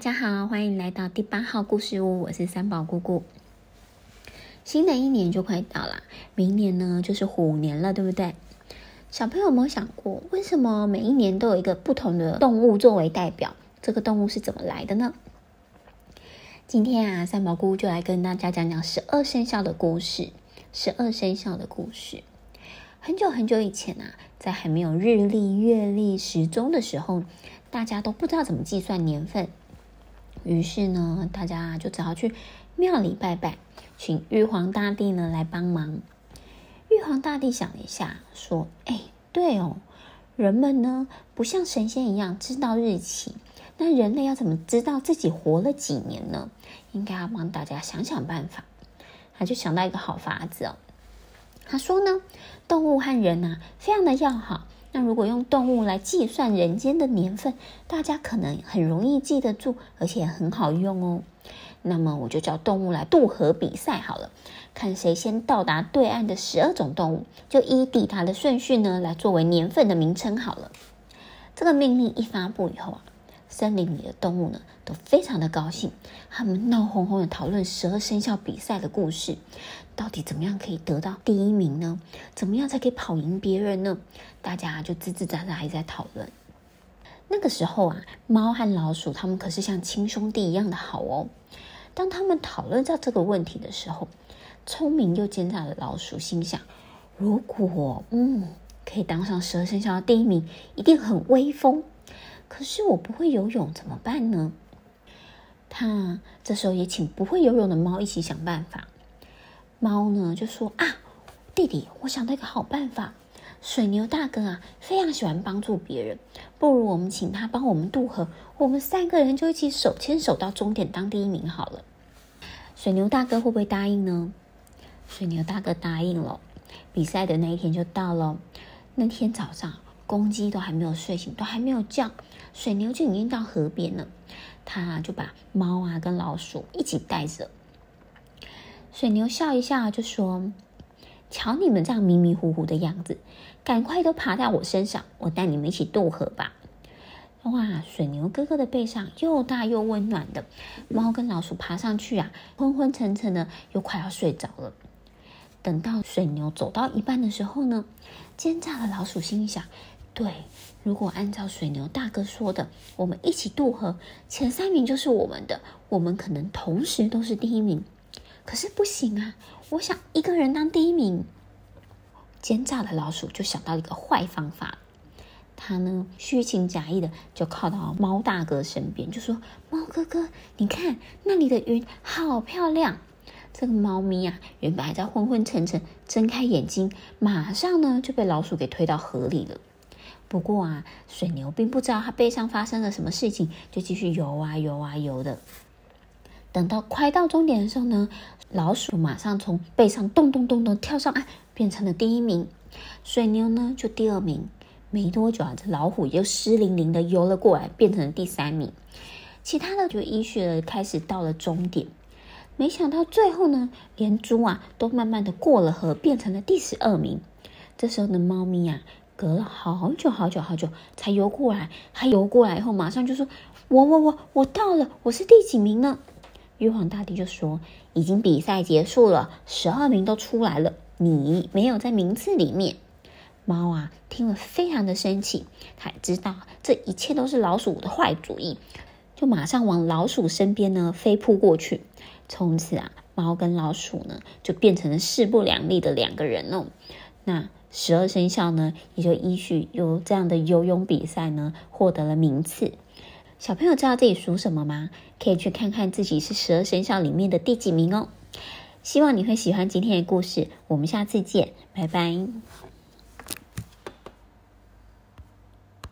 大家好，欢迎来到第八号故事屋，我是三宝姑姑。新的一年就快到了，明年呢就是虎年了，对不对？小朋友有没有想过，为什么每一年都有一个不同的动物作为代表？这个动物是怎么来的呢？今天啊，三宝姑姑就来跟大家讲讲十二生肖的故事。十二生肖的故事，很久很久以前啊，在还没有日历、月历、时钟的时候，大家都不知道怎么计算年份。于是呢，大家就只好去庙里拜拜，请玉皇大帝呢来帮忙。玉皇大帝想了一下，说：“哎，对哦，人们呢不像神仙一样知道日期，那人类要怎么知道自己活了几年呢？应该要帮大家想想办法。”他就想到一个好法子哦，他说呢，动物和人呐非常的要好。那如果用动物来计算人间的年份，大家可能很容易记得住，而且很好用哦。那么我就叫动物来渡河比赛好了，看谁先到达对岸的十二种动物，就依抵达的顺序呢来作为年份的名称好了。这个命令一发布以后啊，森林里的动物呢都非常的高兴，他们闹哄哄的讨论十二生肖比赛的故事。到底怎么样可以得到第一名呢？怎么样才可以跑赢别人呢？大家就吱吱喳喳还在讨论。那个时候啊，猫和老鼠他们可是像亲兄弟一样的好哦。当他们讨论到这个问题的时候，聪明又奸诈的老鼠心想：如果嗯可以当上十二生肖的第一名，一定很威风。可是我不会游泳怎么办呢？他这时候也请不会游泳的猫一起想办法。猫呢就说啊，弟弟，我想到一个好办法。水牛大哥啊，非常喜欢帮助别人，不如我们请他帮我们渡河，我们三个人就一起手牵手到终点当第一名好了。水牛大哥会不会答应呢？水牛大哥答应了。比赛的那一天就到了。那天早上，公鸡都还没有睡醒，都还没有叫，水牛就已经到河边了。他就把猫啊跟老鼠一起带着。水牛笑一笑，就说：“瞧你们这样迷迷糊糊的样子，赶快都爬在我身上，我带你们一起渡河吧。”哇，水牛哥哥的背上又大又温暖的，猫跟老鼠爬上去啊，昏昏沉沉的，又快要睡着了。等到水牛走到一半的时候呢，奸诈的老鼠心想：“对，如果按照水牛大哥说的，我们一起渡河，前三名就是我们的，我们可能同时都是第一名。”可是不行啊！我想一个人当第一名。奸诈的老鼠就想到一个坏方法，他呢虚情假意的就靠到猫大哥身边，就说：“猫哥哥，你看那里的云好漂亮。”这个猫咪啊，原本还在昏昏沉沉，睁开眼睛，马上呢就被老鼠给推到河里了。不过啊，水牛并不知道它背上发生了什么事情，就继续游啊游啊游的。等到快到终点的时候呢，老鼠马上从背上咚咚咚咚跳上岸，变成了第一名。水牛呢就第二名。没多久啊，这老虎又湿淋淋的游了过来，变成了第三名。其他的就依序的开始到了终点。没想到最后呢，连猪啊都慢慢的过了河，变成了第十二名。这时候的猫咪啊，隔了好久好久好久才游过来，还游过来以后，马上就说：“我我我我到了，我是第几名呢？”玉皇大帝就说：“已经比赛结束了，十二名都出来了，你没有在名次里面。”猫啊，听了非常的生气，他知道这一切都是老鼠的坏主意，就马上往老鼠身边呢飞扑过去。从此啊，猫跟老鼠呢就变成了势不两立的两个人哦。那十二生肖呢，也就依序由这样的游泳比赛呢获得了名次。小朋友知道自己属什么吗？可以去看看自己是十二生肖里面的第几名哦。希望你会喜欢今天的故事，我们下次见，拜拜。